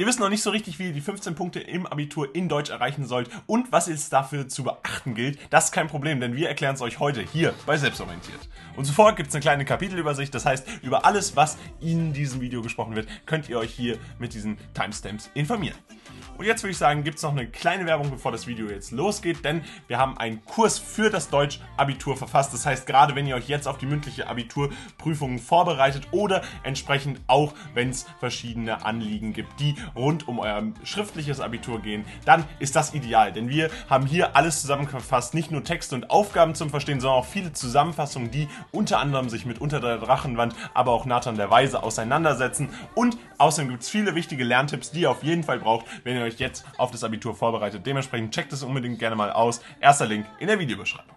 Ihr wisst noch nicht so richtig, wie ihr die 15 Punkte im Abitur in Deutsch erreichen sollt und was es dafür zu beachten gilt. Das ist kein Problem, denn wir erklären es euch heute hier bei Selbstorientiert. Und zuvor gibt es eine kleine Kapitelübersicht, das heißt, über alles, was in diesem Video gesprochen wird, könnt ihr euch hier mit diesen Timestamps informieren. Und jetzt würde ich sagen, gibt es noch eine kleine Werbung, bevor das Video jetzt losgeht, denn wir haben einen Kurs für das Deutsch-Abitur verfasst. Das heißt, gerade wenn ihr euch jetzt auf die mündliche Abiturprüfungen vorbereitet oder entsprechend auch, wenn es verschiedene Anliegen gibt, die rund um euer schriftliches Abitur gehen, dann ist das ideal, denn wir haben hier alles zusammengefasst, nicht nur Texte und Aufgaben zum Verstehen, sondern auch viele Zusammenfassungen, die unter anderem sich mit Unter der Drachenwand, aber auch Nathan der Weise auseinandersetzen und außerdem gibt es viele wichtige Lerntipps, die ihr auf jeden Fall braucht, wenn ihr euch jetzt auf das Abitur vorbereitet. Dementsprechend checkt es unbedingt gerne mal aus. Erster Link in der Videobeschreibung.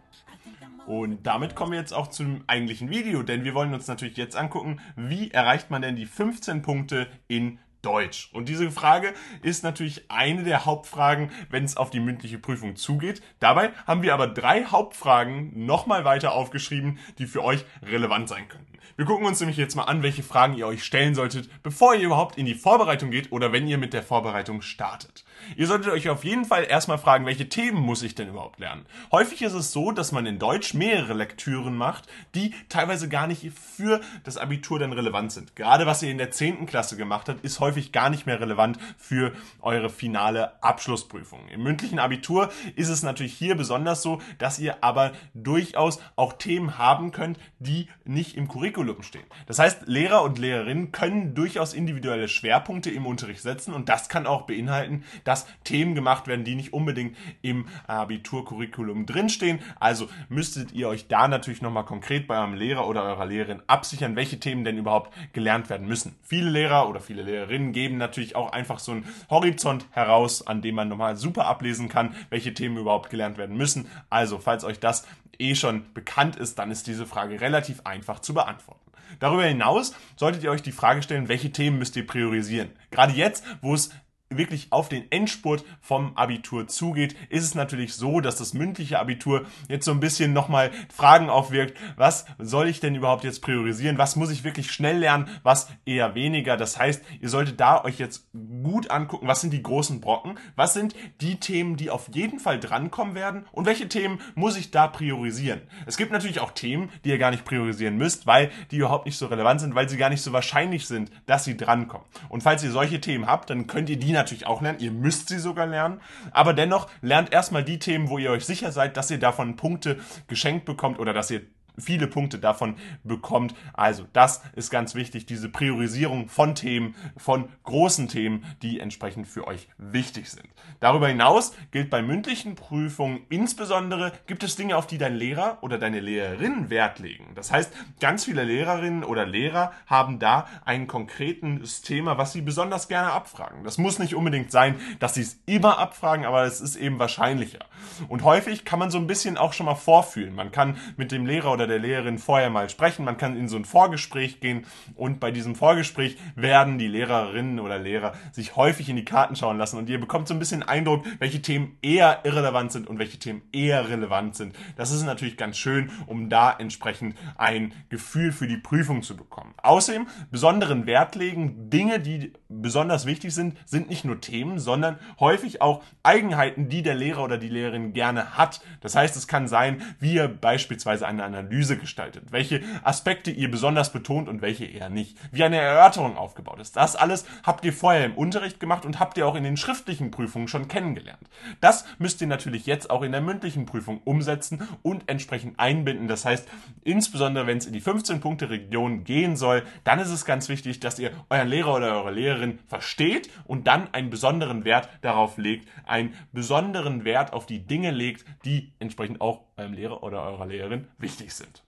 Und damit kommen wir jetzt auch zum eigentlichen Video, denn wir wollen uns natürlich jetzt angucken, wie erreicht man denn die 15 Punkte in Deutsch? Und diese Frage ist natürlich eine der Hauptfragen, wenn es auf die mündliche Prüfung zugeht. Dabei haben wir aber drei Hauptfragen nochmal weiter aufgeschrieben, die für euch relevant sein könnten. Wir gucken uns nämlich jetzt mal an, welche Fragen ihr euch stellen solltet, bevor ihr überhaupt in die Vorbereitung geht oder wenn ihr mit der Vorbereitung startet. Ihr solltet euch auf jeden Fall erstmal fragen, welche Themen muss ich denn überhaupt lernen? Häufig ist es so, dass man in Deutsch mehrere Lektüren macht, die teilweise gar nicht für das Abitur dann relevant sind. Gerade was ihr in der 10. Klasse gemacht habt, ist häufig gar nicht mehr relevant für eure finale Abschlussprüfung. Im mündlichen Abitur ist es natürlich hier besonders so, dass ihr aber durchaus auch Themen haben könnt, die nicht im Curriculum stehen. Das heißt, Lehrer und Lehrerinnen können durchaus individuelle Schwerpunkte im Unterricht setzen und das kann auch beinhalten, dass Themen gemacht werden, die nicht unbedingt im Abiturcurriculum drinstehen. Also müsstet ihr euch da natürlich nochmal konkret bei eurem Lehrer oder eurer Lehrerin absichern, welche Themen denn überhaupt gelernt werden müssen. Viele Lehrer oder viele Lehrerinnen geben natürlich auch einfach so einen Horizont heraus, an dem man nochmal super ablesen kann, welche Themen überhaupt gelernt werden müssen. Also, falls euch das eh schon bekannt ist, dann ist diese Frage relativ einfach zu beantworten. Darüber hinaus solltet ihr euch die Frage stellen, welche Themen müsst ihr priorisieren. Gerade jetzt, wo es wirklich auf den Endspurt vom Abitur zugeht, ist es natürlich so, dass das mündliche Abitur jetzt so ein bisschen nochmal Fragen aufwirkt. Was soll ich denn überhaupt jetzt priorisieren? Was muss ich wirklich schnell lernen? Was eher weniger? Das heißt, ihr solltet da euch jetzt gut angucken, was sind die großen Brocken? Was sind die Themen, die auf jeden Fall drankommen werden? Und welche Themen muss ich da priorisieren? Es gibt natürlich auch Themen, die ihr gar nicht priorisieren müsst, weil die überhaupt nicht so relevant sind, weil sie gar nicht so wahrscheinlich sind, dass sie drankommen. Und falls ihr solche Themen habt, dann könnt ihr die natürlich natürlich auch lernen, ihr müsst sie sogar lernen, aber dennoch lernt erstmal die Themen, wo ihr euch sicher seid, dass ihr davon Punkte geschenkt bekommt oder dass ihr viele Punkte davon bekommt. Also das ist ganz wichtig, diese Priorisierung von Themen, von großen Themen, die entsprechend für euch wichtig sind. Darüber hinaus gilt bei mündlichen Prüfungen insbesondere, gibt es Dinge, auf die dein Lehrer oder deine Lehrerin Wert legen. Das heißt, ganz viele Lehrerinnen oder Lehrer haben da ein konkretes Thema, was sie besonders gerne abfragen. Das muss nicht unbedingt sein, dass sie es immer abfragen, aber es ist eben wahrscheinlicher. Und häufig kann man so ein bisschen auch schon mal vorfühlen. Man kann mit dem Lehrer oder der Lehrerin vorher mal sprechen. Man kann in so ein Vorgespräch gehen und bei diesem Vorgespräch werden die Lehrerinnen oder Lehrer sich häufig in die Karten schauen lassen und ihr bekommt so ein bisschen Eindruck, welche Themen eher irrelevant sind und welche Themen eher relevant sind. Das ist natürlich ganz schön, um da entsprechend ein Gefühl für die Prüfung zu bekommen. Außerdem besonderen Wert legen, Dinge, die besonders wichtig sind, sind nicht nur Themen, sondern häufig auch Eigenheiten, die der Lehrer oder die Lehrerin gerne hat. Das heißt, es kann sein, wie ihr beispielsweise eine Analyse gestaltet, welche Aspekte ihr besonders betont und welche eher nicht, wie eine Erörterung aufgebaut ist. Das alles habt ihr vorher im Unterricht gemacht und habt ihr auch in den schriftlichen Prüfungen schon kennengelernt. Das müsst ihr natürlich jetzt auch in der mündlichen Prüfung umsetzen und entsprechend einbinden. Das heißt, insbesondere wenn es in die 15-Punkte-Region gehen soll, dann ist es ganz wichtig, dass ihr euren Lehrer oder eure Lehrerin versteht und dann einen besonderen Wert darauf legt, einen besonderen Wert auf die Dinge legt, die entsprechend auch eurem Lehrer oder eurer Lehrerin wichtig sind.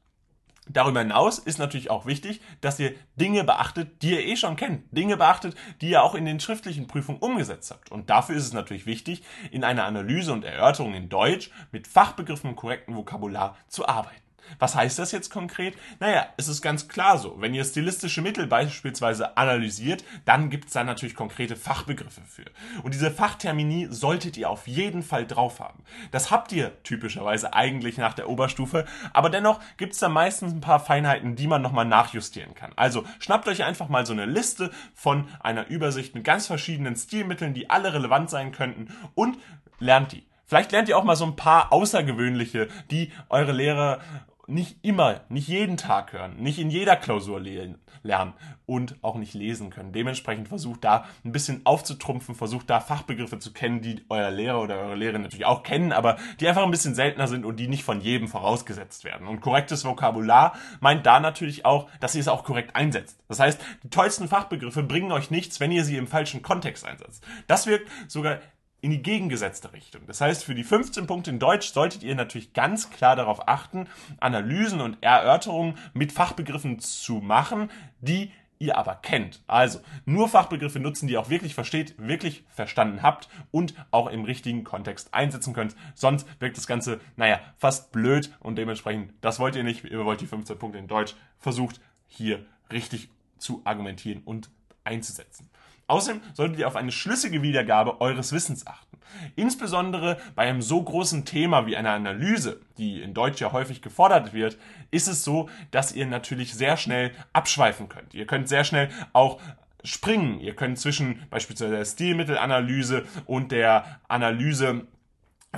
Darüber hinaus ist natürlich auch wichtig, dass ihr Dinge beachtet, die ihr eh schon kennt. Dinge beachtet, die ihr auch in den schriftlichen Prüfungen umgesetzt habt. Und dafür ist es natürlich wichtig, in einer Analyse und Erörterung in Deutsch mit Fachbegriffen und korrektem Vokabular zu arbeiten. Was heißt das jetzt konkret? Naja, es ist ganz klar so. Wenn ihr stilistische Mittel beispielsweise analysiert, dann gibt es da natürlich konkrete Fachbegriffe für. Und diese Fachtermini solltet ihr auf jeden Fall drauf haben. Das habt ihr typischerweise eigentlich nach der Oberstufe, aber dennoch gibt es da meistens ein paar Feinheiten, die man nochmal nachjustieren kann. Also schnappt euch einfach mal so eine Liste von einer Übersicht mit ganz verschiedenen Stilmitteln, die alle relevant sein könnten und lernt die. Vielleicht lernt ihr auch mal so ein paar außergewöhnliche, die eure Lehrer nicht immer, nicht jeden Tag hören, nicht in jeder Klausur lernen und auch nicht lesen können. Dementsprechend versucht da ein bisschen aufzutrumpfen, versucht da Fachbegriffe zu kennen, die euer Lehrer oder eure Lehrerin natürlich auch kennen, aber die einfach ein bisschen seltener sind und die nicht von jedem vorausgesetzt werden. Und korrektes Vokabular meint da natürlich auch, dass ihr es auch korrekt einsetzt. Das heißt, die tollsten Fachbegriffe bringen euch nichts, wenn ihr sie im falschen Kontext einsetzt. Das wirkt sogar in die gegengesetzte Richtung. Das heißt, für die 15 Punkte in Deutsch solltet ihr natürlich ganz klar darauf achten, Analysen und Erörterungen mit Fachbegriffen zu machen, die ihr aber kennt. Also nur Fachbegriffe nutzen, die ihr auch wirklich versteht, wirklich verstanden habt und auch im richtigen Kontext einsetzen könnt. Sonst wirkt das Ganze, naja, fast blöd und dementsprechend, das wollt ihr nicht. Ihr wollt die 15 Punkte in Deutsch. Versucht hier richtig zu argumentieren und einzusetzen. Außerdem solltet ihr auf eine schlüssige Wiedergabe eures Wissens achten. Insbesondere bei einem so großen Thema wie einer Analyse, die in Deutsch ja häufig gefordert wird, ist es so, dass ihr natürlich sehr schnell abschweifen könnt. Ihr könnt sehr schnell auch springen. Ihr könnt zwischen beispielsweise der Stilmittelanalyse und der Analyse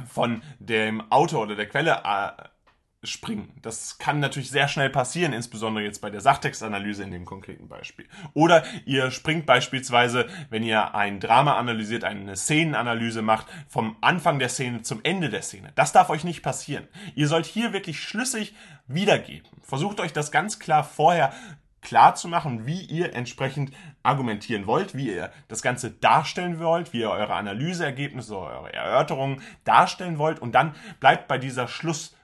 von dem Autor oder der Quelle äh, springen. Das kann natürlich sehr schnell passieren, insbesondere jetzt bei der Sachtextanalyse in dem konkreten Beispiel. Oder ihr springt beispielsweise, wenn ihr ein Drama analysiert, eine Szenenanalyse macht, vom Anfang der Szene zum Ende der Szene. Das darf euch nicht passieren. Ihr sollt hier wirklich schlüssig wiedergeben. Versucht euch das ganz klar vorher klar zu machen, wie ihr entsprechend argumentieren wollt, wie ihr das Ganze darstellen wollt, wie ihr eure Analyseergebnisse, eure Erörterungen darstellen wollt und dann bleibt bei dieser Schluss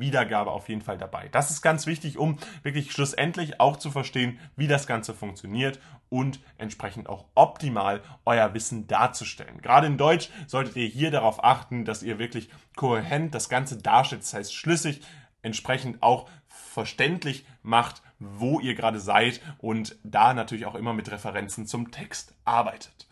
Wiedergabe auf jeden Fall dabei. Das ist ganz wichtig, um wirklich schlussendlich auch zu verstehen, wie das Ganze funktioniert und entsprechend auch optimal euer Wissen darzustellen. Gerade in Deutsch solltet ihr hier darauf achten, dass ihr wirklich kohärent das Ganze darstellt, das heißt schlüssig, entsprechend auch verständlich macht, wo ihr gerade seid und da natürlich auch immer mit Referenzen zum Text arbeitet.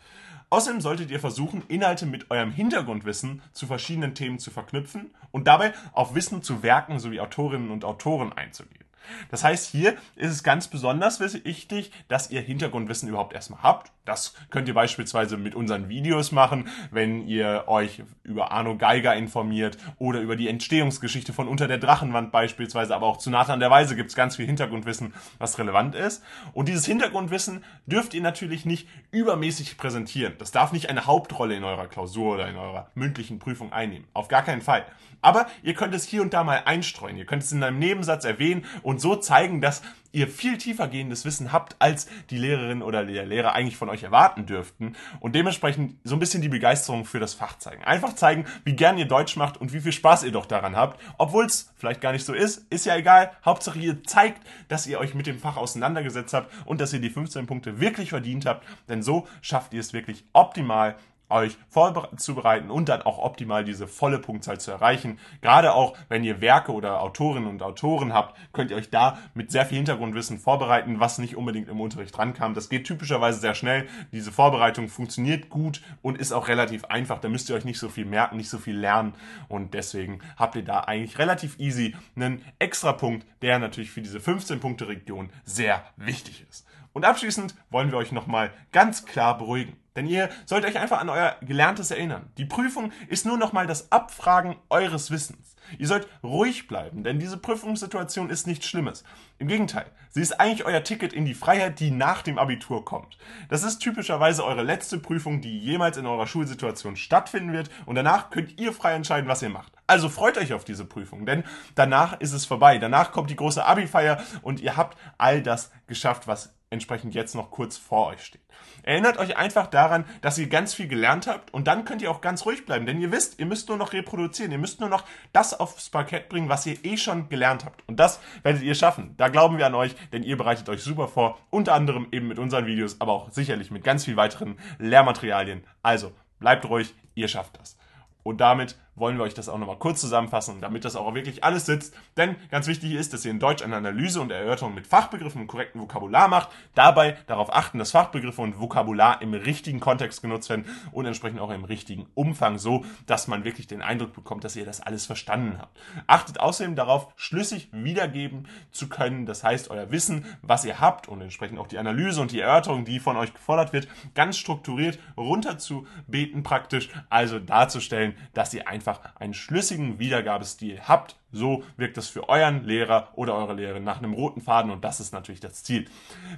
Außerdem solltet ihr versuchen, Inhalte mit eurem Hintergrundwissen zu verschiedenen Themen zu verknüpfen und dabei auf Wissen zu Werken sowie Autorinnen und Autoren einzugehen. Das heißt, hier ist es ganz besonders wichtig, dass ihr Hintergrundwissen überhaupt erstmal habt. Das könnt ihr beispielsweise mit unseren Videos machen, wenn ihr euch über Arno Geiger informiert oder über die Entstehungsgeschichte von Unter der Drachenwand beispielsweise, aber auch zu Nathan der Weise gibt es ganz viel Hintergrundwissen, was relevant ist. Und dieses Hintergrundwissen dürft ihr natürlich nicht übermäßig präsentieren. Das darf nicht eine Hauptrolle in eurer Klausur oder in eurer mündlichen Prüfung einnehmen. Auf gar keinen Fall. Aber ihr könnt es hier und da mal einstreuen. Ihr könnt es in einem Nebensatz erwähnen und so zeigen, dass ihr viel tiefer gehendes Wissen habt, als die Lehrerin oder der Lehrer eigentlich von euch erwarten dürften und dementsprechend so ein bisschen die Begeisterung für das Fach zeigen. Einfach zeigen, wie gern ihr Deutsch macht und wie viel Spaß ihr doch daran habt, obwohl es vielleicht gar nicht so ist, ist ja egal. Hauptsache ihr zeigt, dass ihr euch mit dem Fach auseinandergesetzt habt und dass ihr die 15 Punkte wirklich verdient habt, denn so schafft ihr es wirklich optimal euch vorzubereiten und dann auch optimal diese volle Punktzahl zu erreichen. Gerade auch, wenn ihr Werke oder Autorinnen und Autoren habt, könnt ihr euch da mit sehr viel Hintergrundwissen vorbereiten, was nicht unbedingt im Unterricht rankam. Das geht typischerweise sehr schnell. Diese Vorbereitung funktioniert gut und ist auch relativ einfach. Da müsst ihr euch nicht so viel merken, nicht so viel lernen und deswegen habt ihr da eigentlich relativ easy einen extra Punkt, der natürlich für diese 15 Punkte Region sehr wichtig ist. Und abschließend wollen wir euch nochmal ganz klar beruhigen. Denn ihr sollt euch einfach an euer Gelerntes erinnern. Die Prüfung ist nur nochmal das Abfragen eures Wissens. Ihr sollt ruhig bleiben, denn diese Prüfungssituation ist nichts Schlimmes. Im Gegenteil, sie ist eigentlich euer Ticket in die Freiheit, die nach dem Abitur kommt. Das ist typischerweise eure letzte Prüfung, die jemals in eurer Schulsituation stattfinden wird und danach könnt ihr frei entscheiden, was ihr macht. Also freut euch auf diese Prüfung, denn danach ist es vorbei. Danach kommt die große Abi-Feier und ihr habt all das geschafft, was entsprechend jetzt noch kurz vor euch steht. Erinnert euch einfach daran, dass ihr ganz viel gelernt habt und dann könnt ihr auch ganz ruhig bleiben, denn ihr wisst, ihr müsst nur noch reproduzieren, ihr müsst nur noch das aufs Parkett bringen, was ihr eh schon gelernt habt. Und das werdet ihr schaffen. Da glauben wir an euch, denn ihr bereitet euch super vor, unter anderem eben mit unseren Videos, aber auch sicherlich mit ganz viel weiteren Lehrmaterialien. Also bleibt ruhig, ihr schafft das. Und damit wollen wir euch das auch nochmal kurz zusammenfassen, damit das auch wirklich alles sitzt. Denn ganz wichtig ist, dass ihr in Deutsch eine Analyse und Erörterung mit Fachbegriffen und korrektem Vokabular macht. Dabei darauf achten, dass Fachbegriffe und Vokabular im richtigen Kontext genutzt werden und entsprechend auch im richtigen Umfang, so dass man wirklich den Eindruck bekommt, dass ihr das alles verstanden habt. Achtet außerdem darauf, schlüssig wiedergeben zu können. Das heißt, euer Wissen, was ihr habt und entsprechend auch die Analyse und die Erörterung, die von euch gefordert wird, ganz strukturiert runterzubeten praktisch. Also darzustellen, dass ihr einfach einen schlüssigen Wiedergabestil habt, so wirkt es für euren Lehrer oder eure Lehrerin nach einem roten Faden und das ist natürlich das Ziel.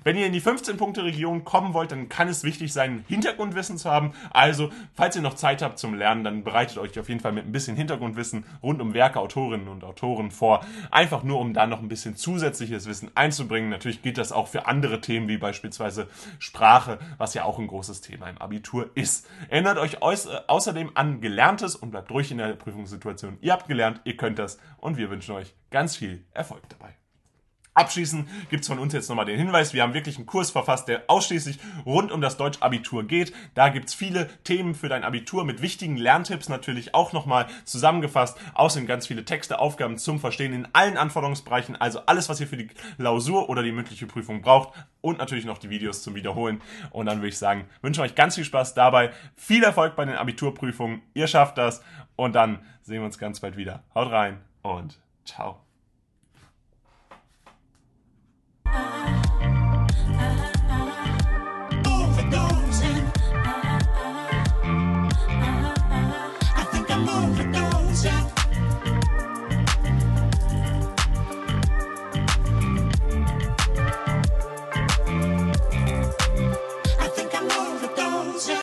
Wenn ihr in die 15-Punkte-Region kommen wollt, dann kann es wichtig sein, Hintergrundwissen zu haben. Also, falls ihr noch Zeit habt zum Lernen, dann bereitet euch auf jeden Fall mit ein bisschen Hintergrundwissen rund um Werke, Autorinnen und Autoren vor. Einfach nur, um da noch ein bisschen zusätzliches Wissen einzubringen. Natürlich gilt das auch für andere Themen, wie beispielsweise Sprache, was ja auch ein großes Thema im Abitur ist. Erinnert euch außerdem an Gelerntes und bleibt ruhig in der Prüfungssituation. Ihr habt gelernt, ihr könnt das und wir wünschen euch ganz viel Erfolg dabei. Abschließend gibt's von uns jetzt nochmal den Hinweis, wir haben wirklich einen Kurs verfasst, der ausschließlich rund um das Deutsch-Abitur geht. Da gibt's viele Themen für dein Abitur mit wichtigen Lerntipps natürlich auch nochmal zusammengefasst. Außerdem ganz viele Texte, Aufgaben zum Verstehen in allen Anforderungsbereichen, also alles, was ihr für die Klausur oder die mündliche Prüfung braucht und natürlich noch die Videos zum Wiederholen. Und dann würde ich sagen, wünsche euch ganz viel Spaß dabei, viel Erfolg bei den Abiturprüfungen, ihr schafft das und dann sehen wir uns ganz bald wieder. Haut rein und ciao.